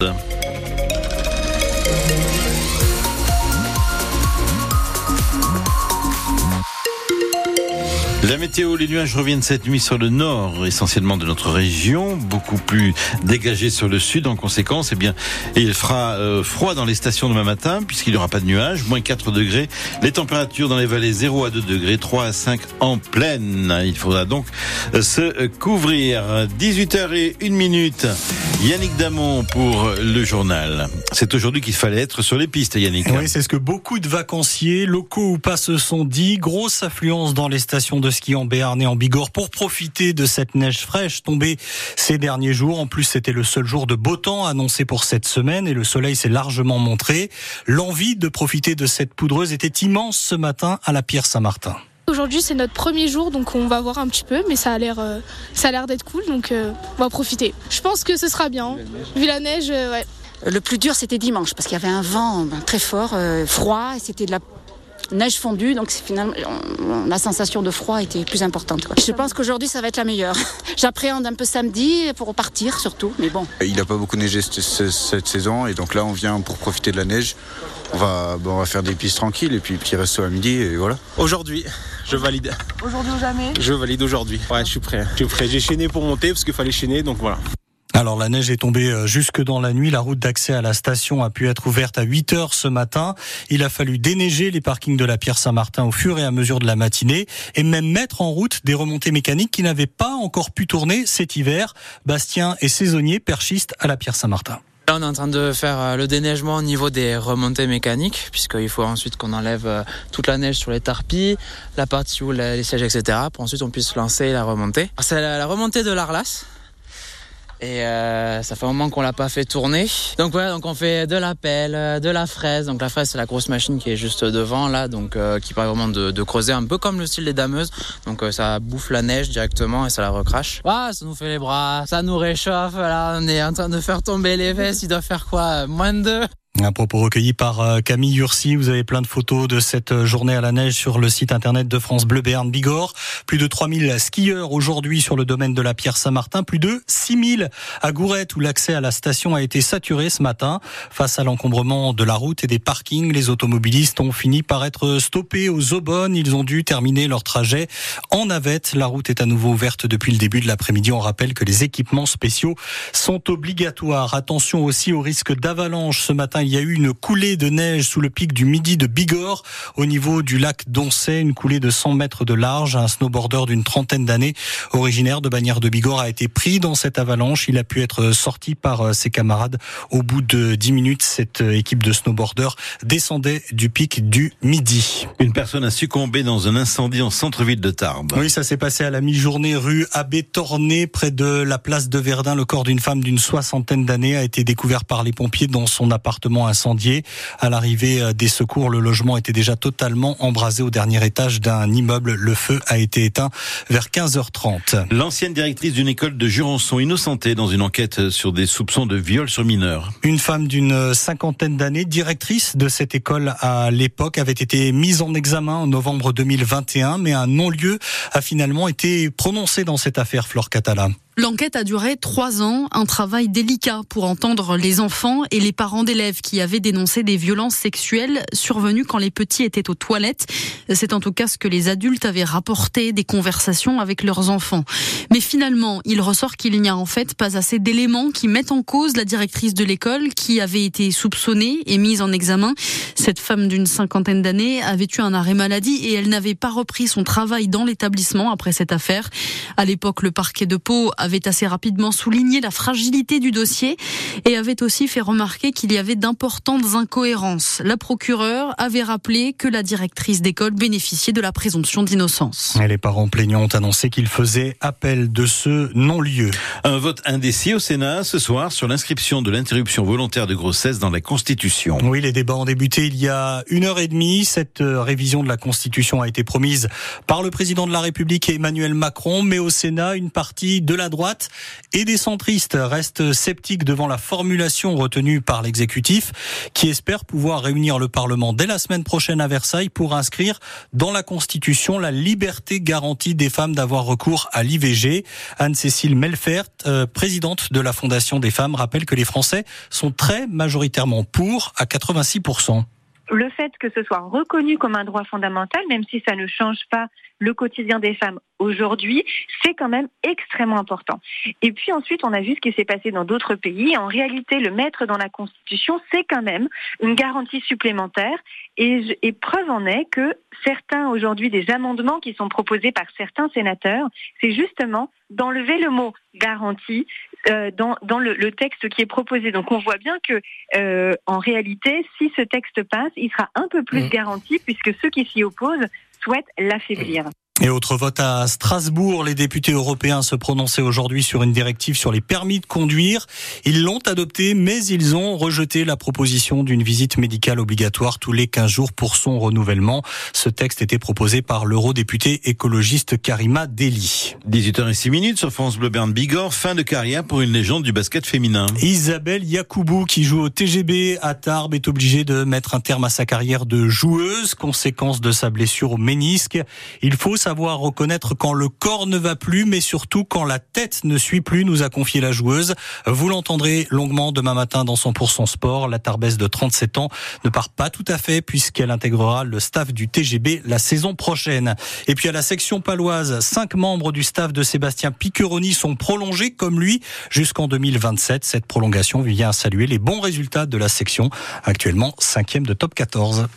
La météo, les nuages reviennent cette nuit sur le nord, essentiellement de notre région, beaucoup plus dégagés sur le sud. En conséquence, eh bien, il fera euh, froid dans les stations demain matin, puisqu'il n'y aura pas de nuages, moins 4 degrés. Les températures dans les vallées 0 à 2 degrés, 3 à 5 en pleine. Il faudra donc euh, se couvrir. 18h et 1 minute. Yannick Damon pour le journal. C'est aujourd'hui qu'il fallait être sur les pistes, Yannick. Oui, c'est ce que beaucoup de vacanciers, locaux ou pas, se sont dit. Grosse affluence dans les stations de ski en Béarn et en Bigorre pour profiter de cette neige fraîche tombée ces derniers jours. En plus, c'était le seul jour de beau temps annoncé pour cette semaine et le soleil s'est largement montré. L'envie de profiter de cette poudreuse était immense ce matin à la Pierre Saint-Martin. Aujourd'hui c'est notre premier jour donc on va voir un petit peu mais ça a l'air euh, ça a l'air d'être cool donc euh, on va profiter. Je pense que ce sera bien. Vu la neige euh, ouais. Le plus dur c'était dimanche parce qu'il y avait un vent ben, très fort, froid et c'était de la neige fondue, donc finalement la sensation de froid était plus importante. Quoi. Je pense qu'aujourd'hui ça va être la meilleure. J'appréhende un peu samedi pour repartir surtout, mais bon. Il n'a pas beaucoup neigé cette saison et donc là on vient pour profiter de la neige. On va, bon, on va faire des pistes tranquilles et puis petit resto à midi et voilà. Aujourd'hui, je valide. Aujourd'hui ou jamais? Je valide aujourd'hui. Ouais, je suis prêt. Je suis prêt. J'ai chaîné pour monter parce qu'il fallait chaîner, donc voilà. Alors la neige est tombée euh, jusque dans la nuit. La route d'accès à la station a pu être ouverte à 8 heures ce matin. Il a fallu déneiger les parkings de la Pierre Saint-Martin au fur et à mesure de la matinée et même mettre en route des remontées mécaniques qui n'avaient pas encore pu tourner cet hiver. Bastien est saisonnier perchiste à la Pierre Saint-Martin. Là, on est en train de faire euh, le déneigement au niveau des remontées mécaniques, puisqu'il faut ensuite qu'on enlève euh, toute la neige sur les tarpilles, la partie où les sièges, etc., pour ensuite on puisse lancer la remontée. C'est la remontée de l'Arlas, et euh, ça fait un moment qu'on l'a pas fait tourner. Donc voilà, donc on fait de la pelle, euh, de la fraise. Donc la fraise c'est la grosse machine qui est juste devant là, donc euh, qui permet vraiment de, de, creuser un peu comme le style des dameuses. Donc euh, ça bouffe la neige directement et ça la recrache. Ah, ça nous fait les bras, ça nous réchauffe. Là, on est en train de faire tomber les vestes. Il doit faire quoi? Moins de deux? Un propos recueilli par euh, Camille Ursi. Vous avez plein de photos de cette euh, journée à la neige sur le site internet de France Bleu Béarn Bigorre. Plus de 3000 skieurs aujourd'hui sur le domaine de la Pierre Saint-Martin. Plus de 6000 à Gourette où l'accès à la station a été saturé ce matin. Face à l'encombrement de la route et des parkings, les automobilistes ont fini par être stoppés aux Aubonnes. Ils ont dû terminer leur trajet en navette. La route est à nouveau ouverte depuis le début de l'après-midi. On rappelle que les équipements spéciaux sont obligatoires. Attention aussi au risque d'avalanche ce matin il y a eu une coulée de neige sous le pic du midi de Bigorre au niveau du lac Doncet, une coulée de 100 mètres de large. Un snowboarder d'une trentaine d'années, originaire de Bagnères de Bigorre, a été pris dans cette avalanche. Il a pu être sorti par euh, ses camarades au bout de 10 minutes. Cette équipe de snowboarders descendait du pic du midi. Une personne a succombé dans un incendie en centre-ville de Tarbes. Oui, ça s'est passé à la mi-journée rue Abbé Torné, près de la place de Verdun. Le corps d'une femme d'une soixantaine d'années a été découvert par les pompiers dans son appartement incendié. À l'arrivée euh, des secours, le logement était déjà totalement embrasé au dernier étage d'un immeuble. Le feu a été éteint vers 15h30. L'ancienne directrice d'une école de Jurançon innocentée dans une enquête sur des soupçons de viol sur mineurs. Une femme d'une cinquantaine d'années, directrice de cette école à l'époque, avait été mise en examen en novembre 2021, mais un non-lieu a finalement été prononcé dans cette affaire, Flore Catala. L'enquête a duré trois ans, un travail délicat pour entendre les enfants et les parents d'élèves qui avaient dénoncé des violences sexuelles survenues quand les petits étaient aux toilettes. C'est en tout cas ce que les adultes avaient rapporté des conversations avec leurs enfants. Mais finalement, il ressort qu'il n'y a en fait pas assez d'éléments qui mettent en cause la directrice de l'école qui avait été soupçonnée et mise en examen. Cette femme d'une cinquantaine d'années avait eu un arrêt maladie et elle n'avait pas repris son travail dans l'établissement après cette affaire. À l'époque, le parquet de Pau assez rapidement souligné la fragilité du dossier et avait aussi fait remarquer qu'il y avait d'importantes incohérences. La procureure avait rappelé que la directrice d'école bénéficiait de la présomption d'innocence. Les parents plaignants ont annoncé qu'ils faisaient appel de ce non-lieu. Un vote indécis au Sénat ce soir sur l'inscription de l'interruption volontaire de grossesse dans la Constitution. Oui, les débats ont débuté il y a une heure et demie. Cette euh, révision de la Constitution a été promise par le président de la République Emmanuel Macron, mais au Sénat, une partie de la droite et des centristes restent sceptiques devant la formulation retenue par l'exécutif qui espère pouvoir réunir le Parlement dès la semaine prochaine à Versailles pour inscrire dans la Constitution la liberté garantie des femmes d'avoir recours à l'IVG. Anne-Cécile Melfert, euh, présidente de la Fondation des femmes, rappelle que les Français sont très majoritairement pour à 86% le fait que ce soit reconnu comme un droit fondamental, même si ça ne change pas le quotidien des femmes aujourd'hui, c'est quand même extrêmement important. Et puis ensuite, on a vu ce qui s'est passé dans d'autres pays. En réalité, le mettre dans la Constitution, c'est quand même une garantie supplémentaire. Et, et, preuve en est que certains aujourd'hui des amendements qui sont proposés par certains sénateurs, c'est justement d'enlever le mot garantie euh, dans, dans le, le, texte qui est proposé. Donc on voit bien que euh, en réalité, si ce texte passe, il sera un peu plus mmh. garanti puisque ceux qui s'y opposent souhaitent l'affaiblir. Et autre vote à Strasbourg, les députés européens se prononçaient aujourd'hui sur une directive sur les permis de conduire. Ils l'ont adoptée, mais ils ont rejeté la proposition d'une visite médicale obligatoire tous les 15 jours pour son renouvellement. Ce texte était proposé par l'eurodéputé écologiste Karima Deli. 18h06 minutes sur France Bleu Bern Bigorre, fin de carrière pour une légende du basket féminin. Isabelle Yacoubou, qui joue au TGB à Tarbes, est obligée de mettre un terme à sa carrière de joueuse, conséquence de sa blessure au ménisque. Il faut savoir reconnaître quand le corps ne va plus, mais surtout quand la tête ne suit plus, nous a confié la joueuse. Vous l'entendrez longuement demain matin dans son pour son sport. La Tarbesse de 37 ans ne part pas tout à fait puisqu'elle intégrera le staff du TGB la saison prochaine. Et puis à la section paloise, cinq membres du staff de Sébastien Piccheroni sont prolongés comme lui jusqu'en 2027. Cette prolongation vient saluer les bons résultats de la section, actuellement cinquième de top 14.